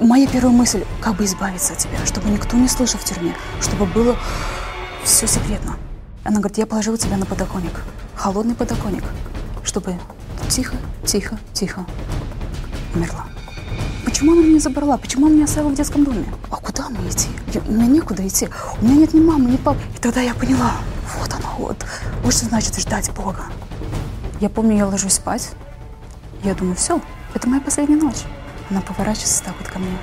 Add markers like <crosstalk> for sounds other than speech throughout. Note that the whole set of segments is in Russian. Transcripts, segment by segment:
Моя первая мысль, как бы избавиться от тебя, чтобы никто не слышал в тюрьме, чтобы было все секретно. Она говорит, я положила тебя на подоконник, холодный подоконник, чтобы тихо, тихо, тихо умерла. Почему она меня забрала? Почему она меня оставила в детском доме? А куда мне идти? Я, у меня некуда идти. У меня нет ни мамы, ни папы. И тогда я поняла, вот оно, вот. Вот что значит ждать Бога. Я помню, я ложусь спать. Я думаю, все, это моя последняя ночь. Она поворачивается так вот ко мне.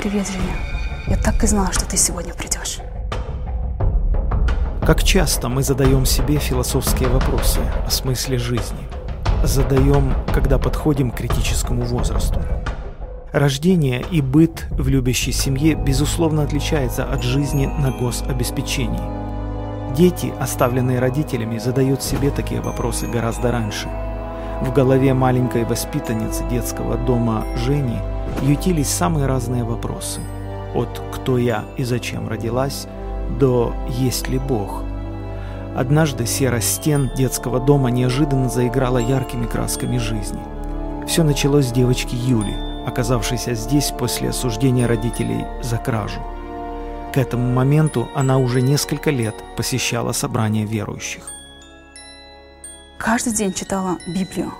Привет, Женя. Я так и знала, что ты сегодня придешь. Как часто мы задаем себе философские вопросы о смысле жизни? Задаем, когда подходим к критическому возрасту. Рождение и быт в любящей семье безусловно отличается от жизни на гособеспечении. Дети, оставленные родителями, задают себе такие вопросы гораздо раньше. В голове маленькой воспитанницы детского дома Жени ютились самые разные вопросы. От «кто я и зачем родилась» до «есть ли Бог?». Однажды серость стен детского дома неожиданно заиграла яркими красками жизни. Все началось с девочки Юли – оказавшейся здесь после осуждения родителей за кражу. К этому моменту она уже несколько лет посещала собрания верующих. Каждый день читала Библию.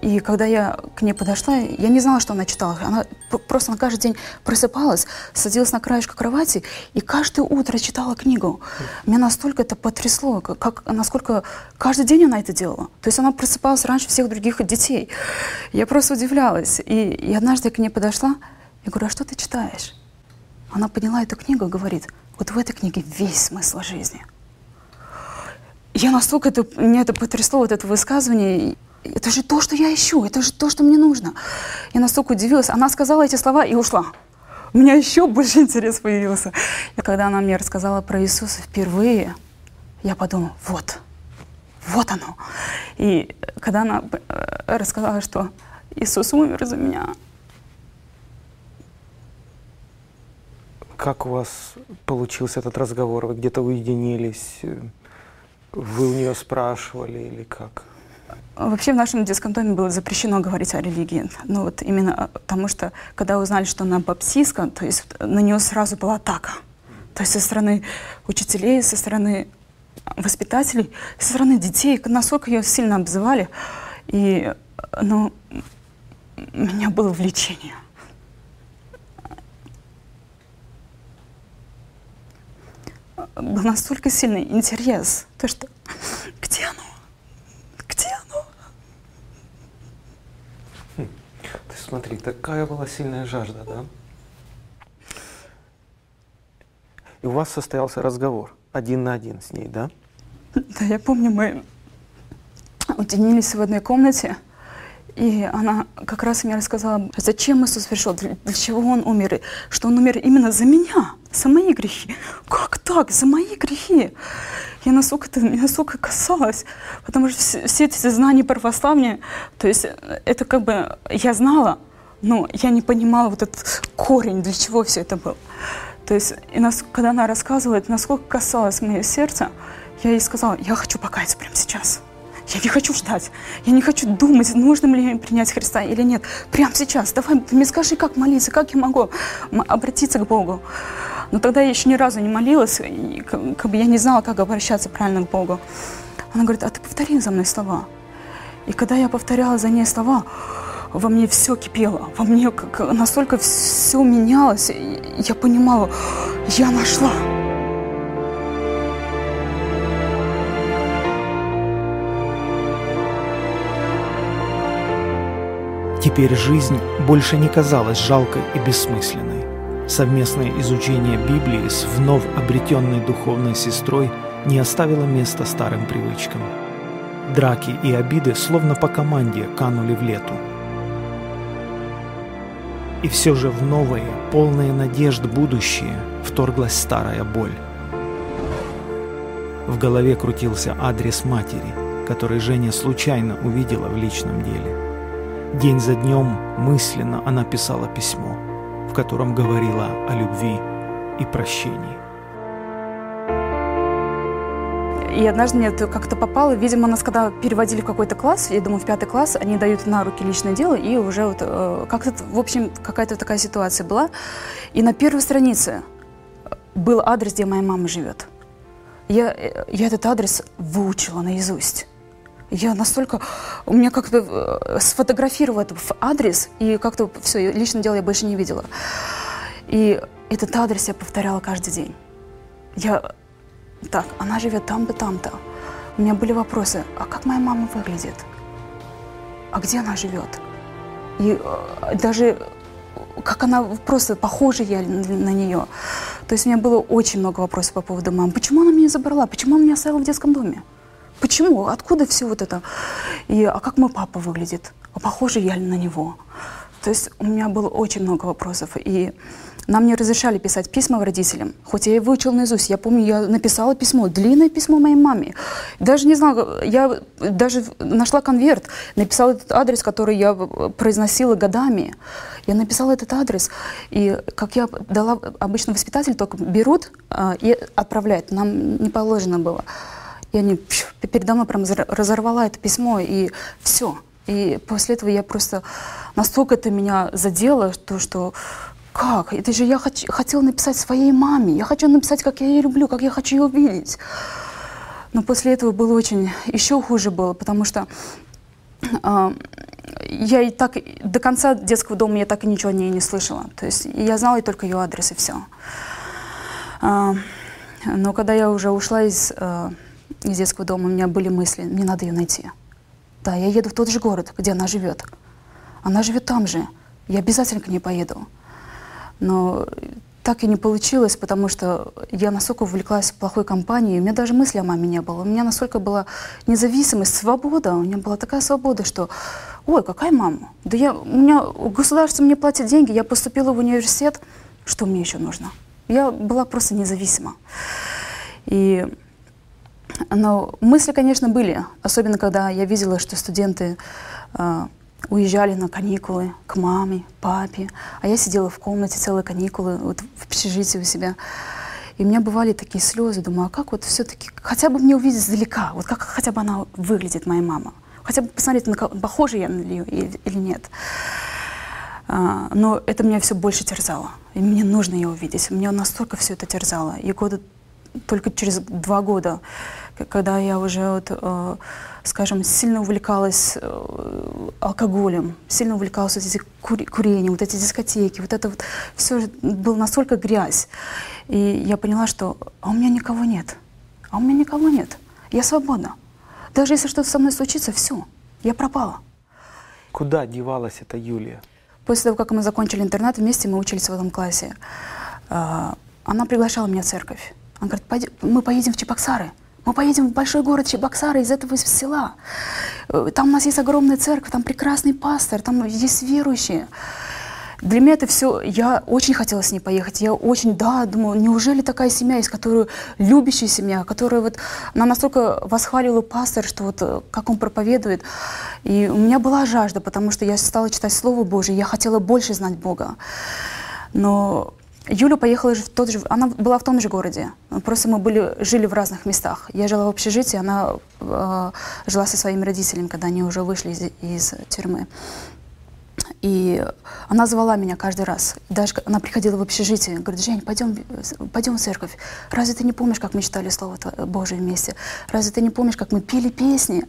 И когда я к ней подошла, я не знала, что она читала. Она просто на каждый день просыпалась, садилась на краешку кровати и каждое утро читала книгу. Меня настолько это потрясло, как, насколько каждый день она это делала. То есть она просыпалась раньше всех других детей. Я просто удивлялась. И, и однажды я к ней подошла, я говорю, а что ты читаешь? Она подняла эту книгу и говорит, вот в этой книге весь смысл жизни. Я настолько это, меня это потрясло, вот это высказывание это же то, что я ищу, это же то, что мне нужно. Я настолько удивилась. Она сказала эти слова и ушла. У меня еще больше интерес появился. И когда она мне рассказала про Иисуса впервые, я подумала, вот, вот оно. И когда она э, рассказала, что Иисус умер за меня. Как у вас получился этот разговор? Вы где-то уединились? Вы у нее спрашивали или как? Вообще в нашем детском доме было запрещено говорить о религии. Ну вот именно потому, что когда узнали, что она баптистка, то есть на нее сразу была атака. То есть со стороны учителей, со стороны воспитателей, со стороны детей, насколько ее сильно обзывали. И, ну, у меня было влечение. Был настолько сильный интерес, то что <laughs> где оно? смотри, такая была сильная жажда, да? И у вас состоялся разговор один на один с ней, да? Да, я помню, мы уединились в одной комнате, и она как раз мне рассказала, зачем Иисус пришел, для, для чего Он умер, что Он умер именно за меня, за мои грехи. Как так, за мои грехи? Я настолько это меня настолько касалось, потому что все, все эти знания православия, то есть это как бы я знала, но я не понимала вот этот корень, для чего все это было. То есть, и нас, когда она рассказывала, это насколько касалось мое сердце, я ей сказала, я хочу покаяться прямо сейчас. Я не хочу ждать. Я не хочу думать, нужно ли мне принять Христа или нет. Прямо сейчас. Давай, ты мне скажи, как молиться, как я могу обратиться к Богу. Но тогда я еще ни разу не молилась, и, как бы я не знала, как обращаться правильно к Богу. Она говорит, а ты повтори за мной слова. И когда я повторяла за ней слова, во мне все кипело, во мне настолько все менялось, я понимала, я нашла. Теперь жизнь больше не казалась жалкой и бессмысленной. Совместное изучение Библии с вновь обретенной духовной сестрой не оставило места старым привычкам. Драки и обиды словно по команде канули в лету. И все же в новое, полное надежд будущее вторглась старая боль. В голове крутился адрес матери, который Женя случайно увидела в личном деле. День за днем мысленно она писала письмо, в котором говорила о любви и прощении. И однажды мне это как-то попало, видимо, нас когда переводили в какой-то класс, я думаю, в пятый класс, они дают на руки личное дело, и уже вот э, как-то, в общем, какая-то такая ситуация была. И на первой странице был адрес, где моя мама живет. Я, э, я этот адрес выучила наизусть. Я настолько... У меня как-то э, сфотографировал этот адрес, и как-то все, личное дело я больше не видела. И этот адрес я повторяла каждый день. Я... Так, она живет там-то, там-то. У меня были вопросы, а как моя мама выглядит? А где она живет? И э, даже как она просто похожа я на нее. То есть у меня было очень много вопросов по поводу мамы. Почему она меня забрала? Почему она меня оставила в детском доме? Почему? Откуда все вот это? И, а как мой папа выглядит? А похоже я ли на него? То есть у меня было очень много вопросов. И нам не разрешали писать письма родителям. Хоть я и выучила наизусть. Я помню, я написала письмо, длинное письмо моей маме. Даже не знала, я даже нашла конверт, написала этот адрес, который я произносила годами. Я написала этот адрес, и как я дала, обычно воспитатель только берут а, и отправляют. Нам не положено было. И они передо мной прям разорвала это письмо, и все. И после этого я просто настолько это меня задело, то, что как? Это же я хоч, хотела написать своей маме. Я хочу написать, как я ее люблю, как я хочу ее увидеть. Но после этого было очень еще хуже было, потому что э, я и так до конца детского дома я так и ничего о ней не слышала. То есть я знала и только ее адрес и все. Э, но когда я уже ушла из, э, из детского дома, у меня были мысли, мне надо ее найти. Да, я еду в тот же город, где она живет. Она живет там же. Я обязательно к ней поеду. Но так и не получилось, потому что я настолько увлеклась плохой компанией, у меня даже мысли о маме не было. У меня настолько была независимость, свобода. У меня была такая свобода, что, ой, какая мама? Да я, у меня государство мне платит деньги, я поступила в университет, что мне еще нужно? Я была просто независима. И, но мысли, конечно, были, особенно когда я видела, что студенты э, уезжали на каникулы к маме, папе, а я сидела в комнате целые каникулы вот в общежитии у себя. И у меня бывали такие слезы, думаю, а как вот все-таки, хотя бы мне увидеть издалека, вот как хотя бы она выглядит, моя мама. Хотя бы посмотреть, на кого, похожа я на нее или, нет. А, но это меня все больше терзало. И мне нужно ее увидеть. Меня настолько все это терзало. И года, только через два года, когда я уже вот, э, скажем, сильно увлекалась э, алкоголем, сильно увлекалась вот эти кури курением, вот эти дискотеки, вот это вот все было настолько грязь. И я поняла, что а у меня никого нет, а у меня никого нет, я свободна. Даже если что-то со мной случится, все, я пропала. Куда девалась эта Юлия? После того, как мы закончили интернат, вместе мы учились в этом классе. Э, она приглашала меня в церковь. Она говорит, мы поедем в Чебоксары. Мы поедем в большой город Чебоксары из этого села. Э, там у нас есть огромная церковь, там прекрасный пастор, там есть верующие. Для меня это все, я очень хотела с ней поехать. Я очень, да, думаю, неужели такая семья есть, которую любящая семья, которая вот, она настолько восхвалила пастор, что вот э, как он проповедует. И у меня была жажда, потому что я стала читать Слово Божие, я хотела больше знать Бога. Но Юля поехала в тот же, она была в том же городе, просто мы были, жили в разных местах. Я жила в общежитии, она э, жила со своими родителями, когда они уже вышли из, из тюрьмы. И она звала меня каждый раз. Даже она приходила в общежитие, говорит, Жень, пойдем, пойдем в церковь. Разве ты не помнишь, как мы читали Слово Божие вместе? Разве ты не помнишь, как мы пели песни?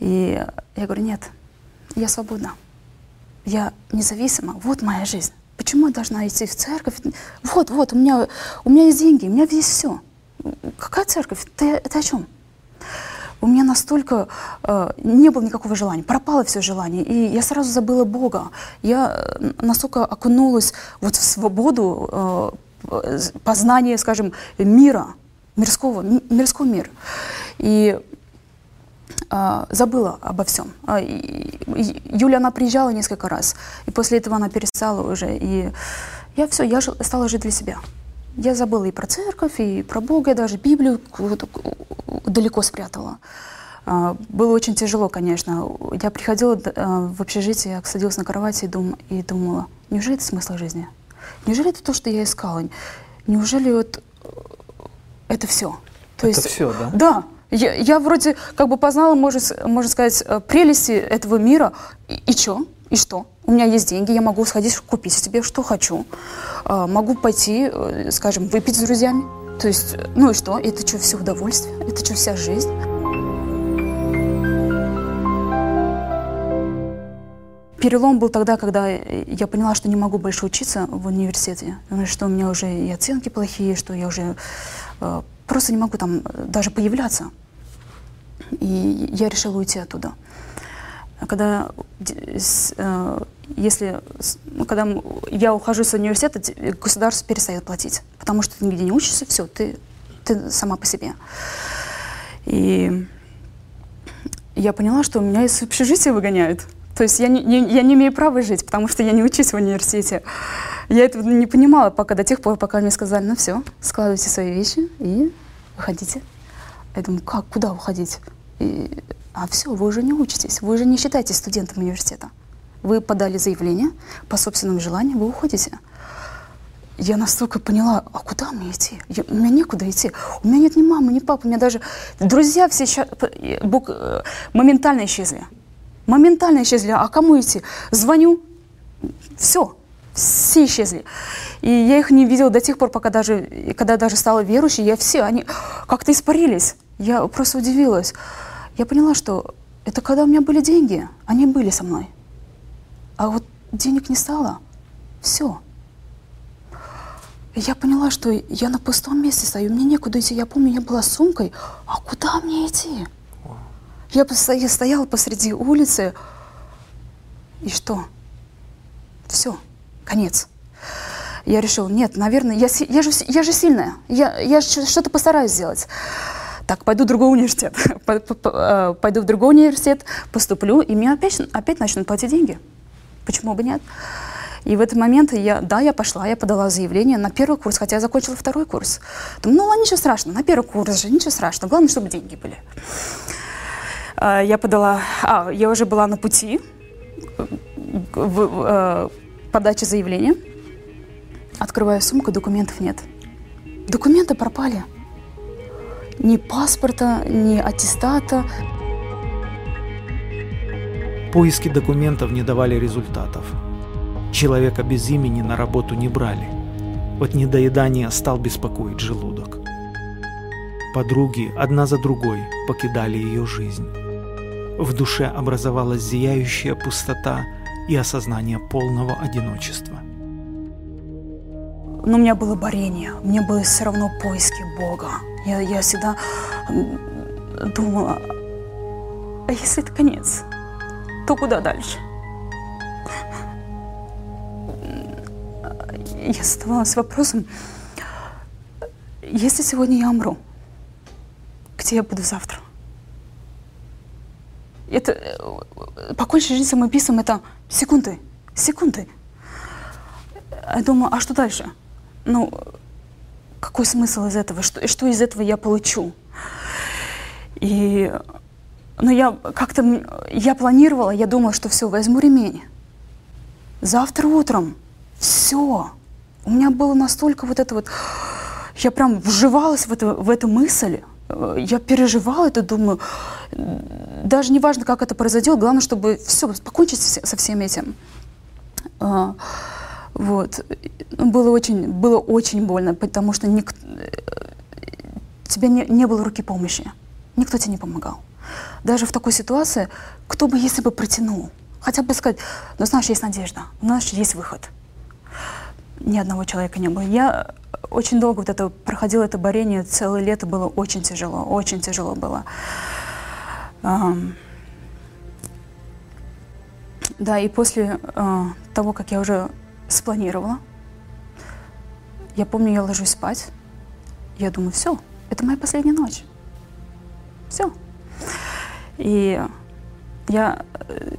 И я говорю, нет, я свободна. Я независима. Вот моя жизнь. Почему я должна идти в церковь? Вот, вот, у меня, у меня есть деньги, у меня есть все. Какая церковь? Ты, ты о чем? У меня настолько э, не было никакого желания, пропало все желание, и я сразу забыла Бога. Я э, настолько окунулась вот в свободу э, познания, скажем, мира, мирского, мирской мир. И забыла обо всем. А, Юля, она приезжала несколько раз, и после этого она перестала уже. И я все, я стала жить для себя. Я забыла и про церковь, и про Бога, я даже Библию далеко спрятала. А, было очень тяжело, конечно. Я приходила в общежитие, я садилась на кровати и, дум, и думала, неужели это смысл жизни? Неужели это то, что я искала? Неужели вот это все? То Это есть, все, да? Да. Я, я вроде как бы познала, можно, можно сказать, э, прелести этого мира. И, и что? И что? У меня есть деньги, я могу сходить купить себе, что хочу. А, могу пойти, э, скажем, выпить с друзьями. То есть, ну и что? Это что, все удовольствие? Это что, вся жизнь? Перелом был тогда, когда я поняла, что не могу больше учиться в университете, что у меня уже и оценки плохие, что я уже э, просто не могу там даже появляться. И я решила уйти оттуда. Когда, э, если, ну, когда я ухожу с университета, государство перестает платить, потому что ты нигде не учишься, все, ты, ты сама по себе. И я поняла, что меня из общежития выгоняют. То есть я не, не, я не имею права жить, потому что я не учусь в университете. Я этого не понимала пока до тех пор, пока мне сказали, ну все, складывайте свои вещи и выходите. Я думаю, как, куда уходить? И, а все, вы уже не учитесь, вы уже не считаетесь студентом университета. Вы подали заявление по собственному желанию, вы уходите. Я настолько поняла, а куда мне идти? Я, у меня некуда идти. У меня нет ни мамы, ни папы, у меня даже друзья все ща, бук, э, моментально исчезли. Моментально исчезли. А кому идти? Звоню. Все. Все исчезли. И я их не видела до тех пор, пока даже, когда даже стала верующей, я все, они как-то испарились. Я просто удивилась. Я поняла, что это когда у меня были деньги, они были со мной. А вот денег не стало. Все. Я поняла, что я на пустом месте стою, мне некуда идти. Я помню, я была с сумкой, а куда мне идти? Я, я стояла посреди улицы, и что? Все, конец. Я решила, нет, наверное, я, я, же, я же сильная, я, я что-то постараюсь сделать. Так, пойду в другой университет, <laughs> э, пойду в другой университет, поступлю, и мне опять, опять начнут платить деньги. Почему бы нет? И в этот момент я, да, я пошла, я подала заявление на первый курс, хотя я закончила второй курс. Думаю, ну, ничего страшного, на первый курс же, ничего страшного, главное, чтобы деньги были. Я подала, а, я уже была на пути в, в, э, подачи заявления. Открываю сумку, документов нет. Документы пропали. Ни паспорта, ни аттестата. Поиски документов не давали результатов. Человека без имени на работу не брали. От недоедания стал беспокоить желудок. Подруги одна за другой покидали ее жизнь. В душе образовалась зияющая пустота и осознание полного одиночества. Но у меня было борение, у меня было все равно поиски Бога. Я, я всегда думала, а если это конец, то куда дальше? Я задавалась вопросом, если сегодня я умру, где я буду завтра? Это, э, покончить жизнь самоубийством – это секунды, секунды. Я думаю, а что дальше? Ну, какой смысл из этого? Что, что из этого я получу? И, ну, я как-то, я планировала, я думала, что все, возьму ремень. Завтра утром все. У меня было настолько вот это вот, я прям вживалась в, это, в эту мысль, я переживала это, думаю, даже не важно, как это произойдет, главное, чтобы все, покончить со всем этим. А, вот. Было очень, было очень больно, потому что ник... тебе не, не было руки помощи. Никто тебе не помогал. Даже в такой ситуации, кто бы, если бы протянул, хотя бы сказать, ну, знаешь, есть надежда, у нас есть выход. Ни одного человека не было. Я очень долго вот это проходило это борение, целое лето было очень тяжело, очень тяжело было. Um, да, и после uh, того, как я уже спланировала, я помню, я ложусь спать, я думаю, все, это моя последняя ночь. Все. И я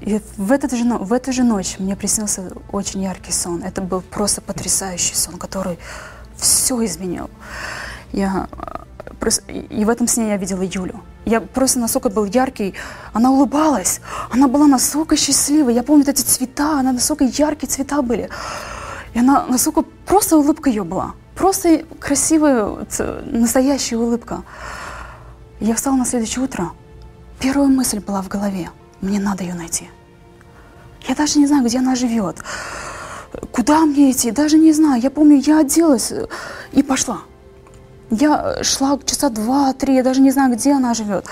и в, эту же, в эту же ночь мне приснился очень яркий сон. Это был просто потрясающий сон, который все изменил. Я э, просто, и в этом сне я видела Юлю. Я просто настолько был яркий, она улыбалась, она была настолько счастливой. Я помню эти цвета, она настолько яркие цвета были. И она настолько, просто улыбка ее была. Просто красивая, настоящая улыбка. я встала на следующее утро. Первая мысль была в голове. Мне надо ее найти. Я даже не знаю, где она живет. Куда мне идти, даже не знаю. Я помню, я оделась э, и пошла. Я шла часа два-три, я даже не знаю, где она живет.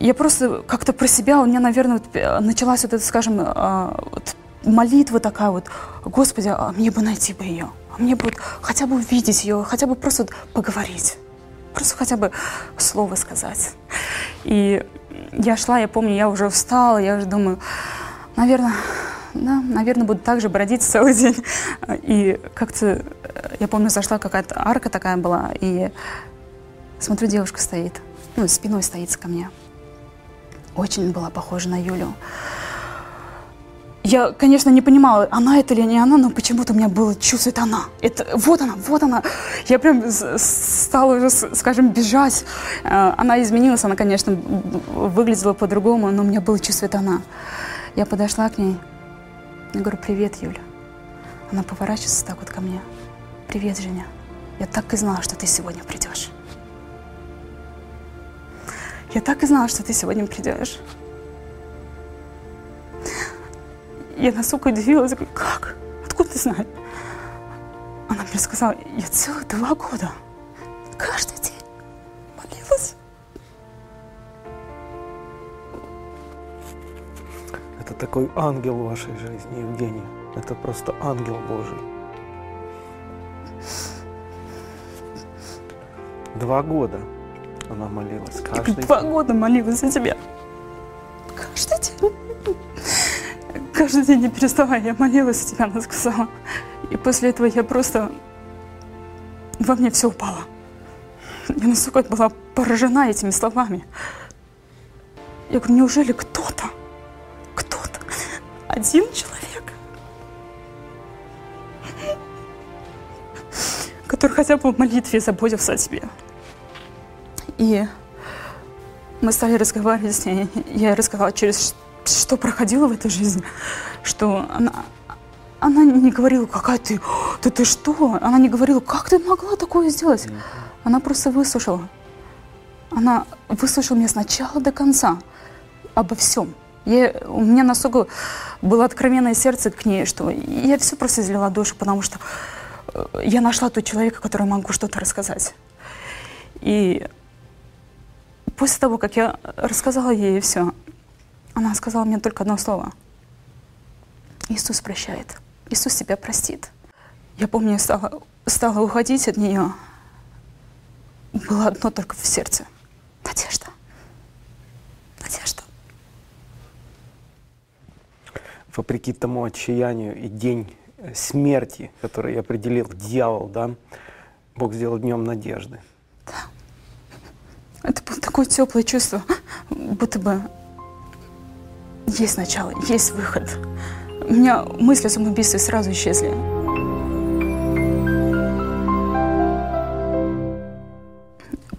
Я просто как-то про себя, у меня, наверное, вот э, началась вот эта, скажем, э, вот молитва такая вот, Господи, а мне бы найти бы ее, а мне бы вот хотя бы увидеть ее, хотя бы просто вот поговорить, просто хотя бы слово сказать. И я шла, я помню, я уже устала, я уже думаю, наверное, да, наверное, буду так же бродить целый день. <laughs> И как-то, э, я помню, зашла какая-то арка такая была, и смотрю, девушка стоит, ну, спиной стоит ко мне. Очень была похожа на Юлю. Я, конечно, не понимала, она это или не она, но почему-то у меня было чувство, это она. Это, вот она, вот она. Я прям стала уже, скажем, бежать. Э, она изменилась, она, конечно, выглядела по-другому, но у меня было чувство, это она. Я подошла к ней. Я говорю, привет, Юля. Она поворачивается так вот ко мне. Привет, Женя. Я так и знала, что ты сегодня придешь. Я так и знала, что ты сегодня придешь. Я настолько удивилась, говорю, как? Откуда ты знаешь? Она мне сказала, я целых два года, каждый день молилась. Это такой ангел в вашей жизни, Евгений. Это просто ангел Божий. Два года она молилась. Каждый Два день. года молилась за тебя. Каждый день не переставая, я молилась за тебя, она сказала. И после этого я просто... Во мне все упало. Я настолько была поражена этими словами. Я говорю, неужели кто-то, кто-то, один человек, который хотя бы в молитве заботился о тебе. И мы стали разговаривать с ней. Я рассказала, через что проходила в этой жизни, что она, она не говорила, какая ты, да ты что? Она не говорила, как ты могла такое сделать? Она просто выслушала. Она выслушала меня сначала до конца обо всем. Я, у меня настолько было откровенное сердце к ней, что я все просто излила душу, потому что э, я нашла тот человека, который могу что-то рассказать. И после того, как я рассказала ей все, она сказала мне только одно слово. Иисус прощает. Иисус тебя простит. Я помню, я стала, стала уходить от нее. Было одно только в сердце. Надежда. Надежда. Вопреки тому отчаянию и день смерти, который определил дьявол, да, Бог сделал днем надежды. Да. Это было такое теплое чувство, будто бы есть начало, есть выход. У меня мысли о самоубийстве сразу исчезли.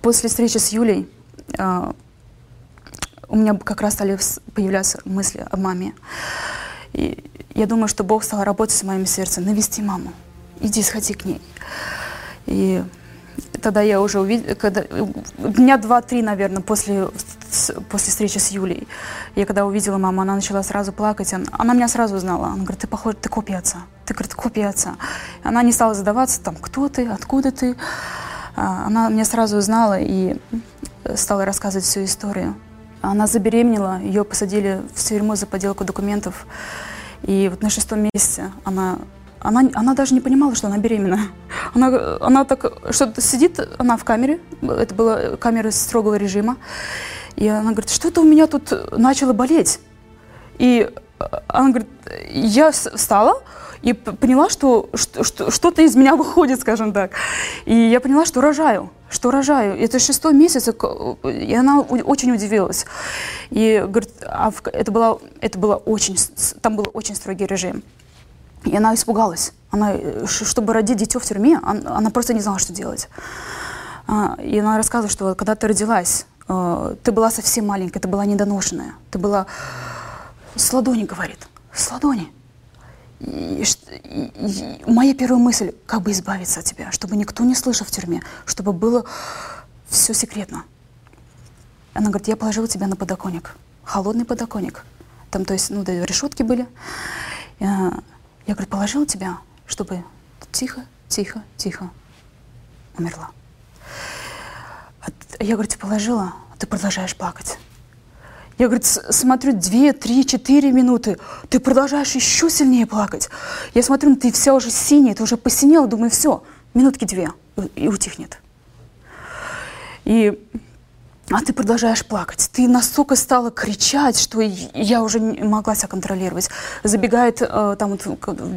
После встречи с Юлей э, у меня как раз стали появляться мысли о маме. И я думаю, что Бог стал работать с моим сердцем, навести маму. Иди, сходи к ней. И тогда я уже увидела, когда, дня два-три, наверное, после, после встречи с Юлей, я когда увидела маму, она начала сразу плакать, она, она меня сразу узнала, она говорит, ты похож, ты копия отца, ты, говорит, копия отца. Она не стала задаваться, там, кто ты, откуда ты, а, она меня сразу узнала и стала рассказывать всю историю. Она забеременела, ее посадили в тюрьму за подделку документов, и вот на шестом месяце она она, она даже не понимала, что она беременна. Она, она так что-то сидит, она в камере, это была камера строгого режима, и она говорит, что-то у меня тут начало болеть. И она говорит, я встала и поняла, что, что что-то из меня выходит, скажем так. И я поняла, что рожаю, что рожаю. Это шестой месяц, и она очень удивилась. И говорит, а это было, это было очень, там был очень строгий режим. И она испугалась. Она, э, чтобы родить дитё в тюрьме, она просто не знала, что делать. А, и она рассказывала, что когда ты родилась, э, ты была совсем маленькая, ты была недоношенная. Ты была с ладони, говорит, с ладони. И, и, и моя первая мысль, как бы избавиться от тебя, чтобы никто не слышал в тюрьме, чтобы было все секретно. Она говорит, я положила тебя на подоконник, холодный подоконник. Там, то есть, ну, да, решетки были. Я, я говорит, положила тебя, чтобы тихо, тихо, тихо умерла. А я, говорит, положила, а ты продолжаешь плакать. Я, говорит, смотрю две, три, четыре минуты. Ты продолжаешь еще сильнее плакать. Я смотрю, ты вся уже синяя, ты уже посинела. Думаю, все, минутки две, и утихнет. И а ты продолжаешь плакать. Ты настолько стала кричать, что я уже не могла себя контролировать. Забегает э, там, вот,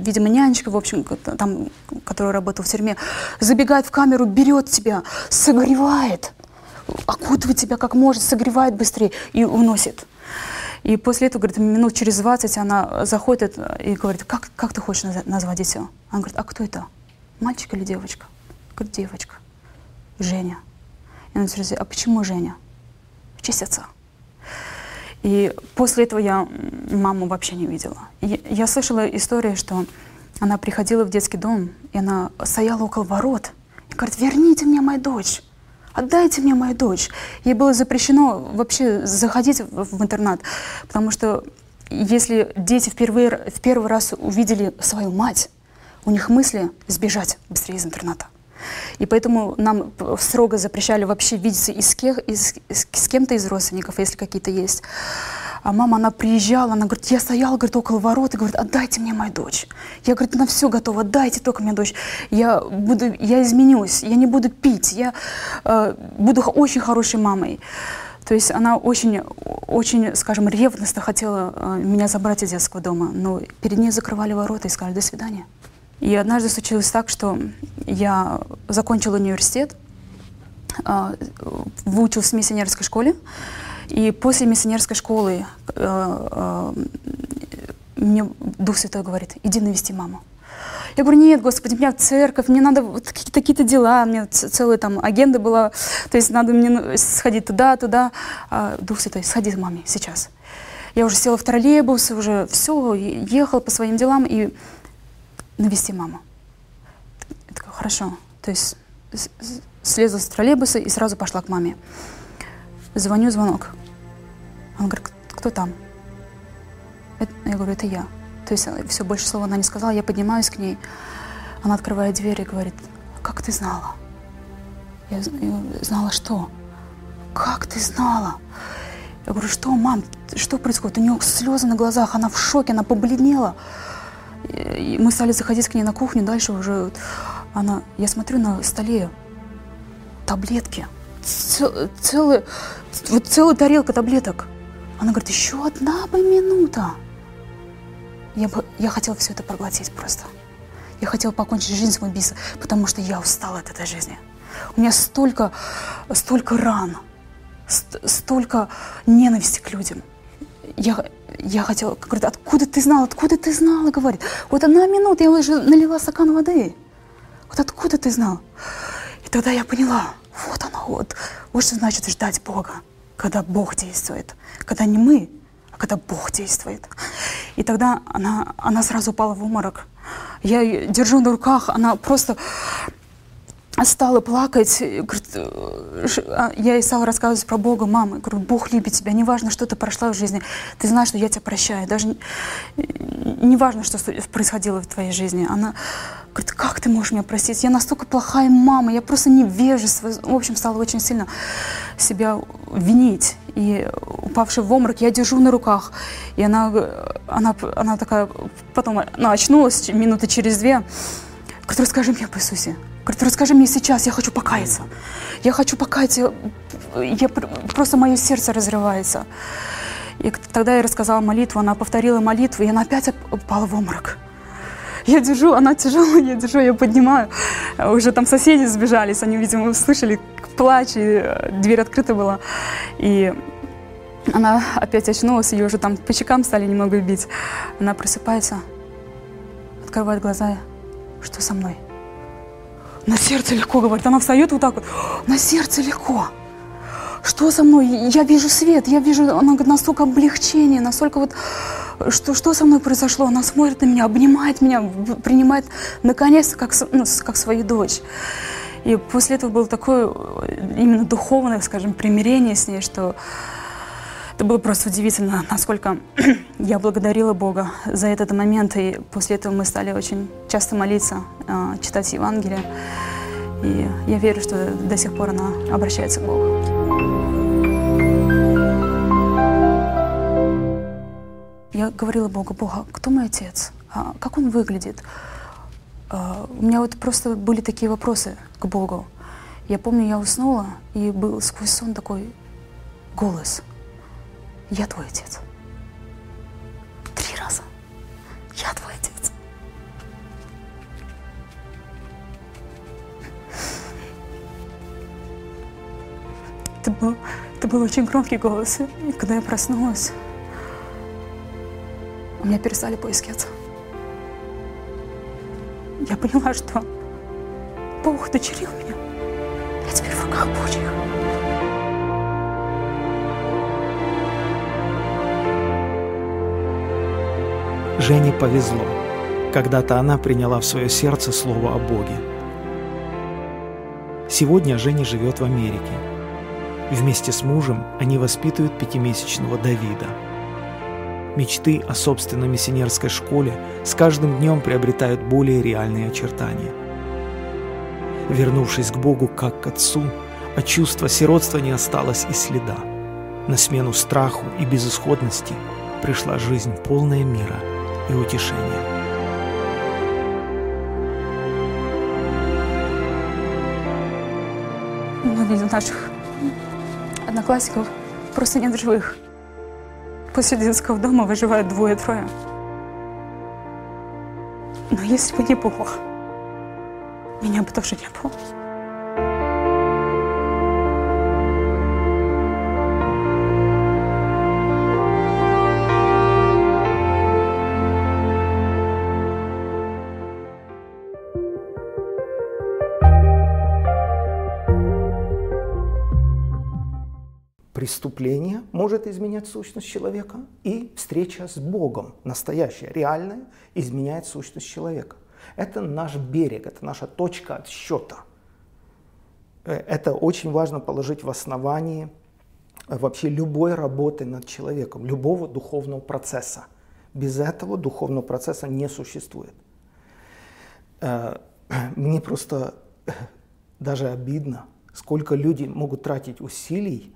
видимо, нянечка, в общем, там, которая работала в тюрьме, забегает в камеру, берет тебя, согревает, окутывает тебя как может, согревает быстрее и уносит. И после этого, говорит, минут через 20 она заходит и говорит, как, как ты хочешь назвать дитё? Она говорит, а кто это? Мальчик или девочка? Говорит, девочка. Женя. И спросила, а почему Женя? В честь отца. И после этого я маму вообще не видела. И я слышала историю, что она приходила в детский дом, и она стояла около ворот и говорит, верните мне мою дочь, отдайте мне мою дочь. Ей было запрещено вообще заходить в, в интернат, потому что если дети впервые, в первый раз увидели свою мать, у них мысли сбежать быстрее из интерната. И поэтому нам строго запрещали вообще видеться и с, кем, и с, с кем-то из родственников, если какие-то есть. А мама, она приезжала, она говорит, я стояла, говорит, около ворот и говорит, отдайте мне мою дочь. Я, говорит, на все готова, отдайте только мне дочь. Я, буду, я изменюсь, я не буду пить, я э, буду очень хорошей мамой. То есть она очень, очень, скажем, ревностно хотела э, меня забрать из детского дома, но перед ней закрывали ворота и сказали «до свидания». И однажды случилось так, что я закончила университет, а, выучилась в миссионерской школе, и после миссионерской школы э, э, мне Дух Святой говорит, иди навести маму. Я говорю, нет, Господи, мне в церковь, мне надо вот какие-то какие дела, у меня целая там агенда была, то есть надо мне сходить туда, туда. А Дух Святой, сходи к маме сейчас. Я уже села в троллейбус, уже все, ехала по своим делам, и навести маму. Я такая, хорошо. То есть слезла с троллейбуса и сразу пошла к маме. Звоню, звонок. Он говорит, кто там? Я говорю, это я. То есть все, больше слова она не сказала. Я поднимаюсь к ней. Она открывает дверь и говорит, как ты знала? Я знала что? Как ты знала? Я говорю, что, мам, что происходит? У нее слезы на глазах, она в шоке, она побледнела. Мы стали заходить к ней на кухню, дальше уже она, я смотрю на столе таблетки, цел, целая, вот целая тарелка таблеток. Она говорит, еще одна бы минута. Я, бы, я хотела все это проглотить просто. Я хотела покончить жизнь самоубийством, потому что я устала от этой жизни. У меня столько, столько ран, столько ненависти к людям. Я, я хотела, говорит, откуда ты знала, откуда ты знала, говорит. Вот одна минута, я уже налила стакан воды. Вот откуда ты знал? И тогда я поняла, вот оно, вот, вот что значит ждать Бога, когда Бог действует. Когда не мы, а когда Бог действует. И тогда она, она сразу упала в уморок. Я ее держу на руках, она просто стала плакать, говорит, э, а, я ей стала рассказывать про Бога, мама, говорю, Бог любит тебя, неважно, что ты прошла в жизни, ты знаешь, что я тебя прощаю, даже неважно, что происходило в твоей жизни. Она говорит, как ты можешь меня простить? Я настолько плохая мама, я просто невежество. В общем, стала очень сильно себя винить. И упавший в обморок, я держу на руках. И она, она, она такая, потом она очнулась минуты через две, говорит, расскажи мне об Иисусе. Говорит, расскажи мне сейчас, я хочу покаяться. Я хочу покаяться, я, просто мое сердце разрывается. И тогда я рассказала молитву, она повторила молитву, и она опять упала в обморок. Я держу, она тяжелая, я держу, я поднимаю. Уже там соседи сбежались, они, видимо, услышали плач, и дверь открыта была. И она опять очнулась, ее уже там по щекам стали немного бить. Она просыпается, открывает глаза. Что со мной? На сердце легко, говорит. Она встает вот так вот. На сердце легко. Что со мной? Я вижу свет, я вижу, она говорит, настолько облегчение, настолько вот, что, что со мной произошло? Она смотрит на меня, обнимает меня, принимает наконец-то как, ну, как свою дочь. И после этого было такое э, именно духовное, скажем, примирение с ней, что это было просто удивительно, насколько <clears throat> я благодарила Бога за этот момент. И после этого мы стали очень часто молиться, а, читать Евангелие. И я верю, что до сих пор она обращается к Богу. Я говорила Богу, Бога, кто мой отец? А как он выглядит? А, у меня вот просто были такие вопросы к Богу. Я помню, я уснула, и был сквозь сон такой голос. Я твой отец. Три раза. Я твой отец. Это был, это был очень громкий голос. И когда я проснулась, у меня перестали поиски отца я поняла, что Бог удочерил меня. Я теперь в руках Божьих. Жене повезло. Когда-то она приняла в свое сердце слово о Боге. Сегодня Женя живет в Америке. Вместе с мужем они воспитывают пятимесячного Давида – Мечты о собственной миссионерской школе с каждым днем приобретают более реальные очертания. Вернувшись к Богу как к Отцу, от чувства сиротства не осталось и следа. На смену страху и безысходности пришла жизнь полная мира и утешения. Многие наших одноклассников просто нет живых после детского дома выживают двое-трое. Но если бы не Бог, меня бы тоже не было. Преступление может изменять сущность человека, и встреча с Богом, настоящая, реальная, изменяет сущность человека. Это наш берег, это наша точка отсчета. Э, это очень важно положить в основании э, вообще любой работы над человеком, любого духовного процесса. Без этого духовного процесса не существует. Э, <clears throat> мне просто даже обидно, сколько люди могут тратить усилий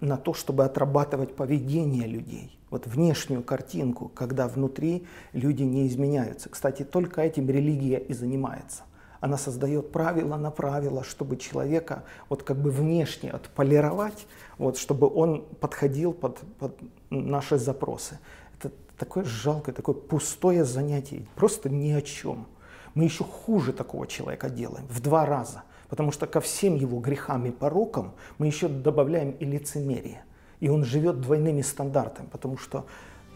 на то, чтобы отрабатывать поведение людей, вот внешнюю картинку, когда внутри люди не изменяются. Кстати, только этим религия и занимается. Она создает правила на правила, чтобы человека вот как бы внешне отполировать, вот, чтобы он подходил под, под наши запросы. Это такое жалкое, такое пустое занятие, просто ни о чем. Мы еще хуже такого человека делаем в два раза – Потому что ко всем его грехам и порокам мы еще добавляем и лицемерие. И он живет двойными стандартами, потому что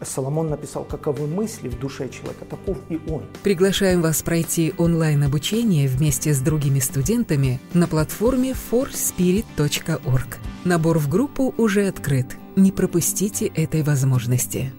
Соломон написал, каковы мысли в душе человека, таков и он. Приглашаем вас пройти онлайн-обучение вместе с другими студентами на платформе forspirit.org. Набор в группу уже открыт. Не пропустите этой возможности.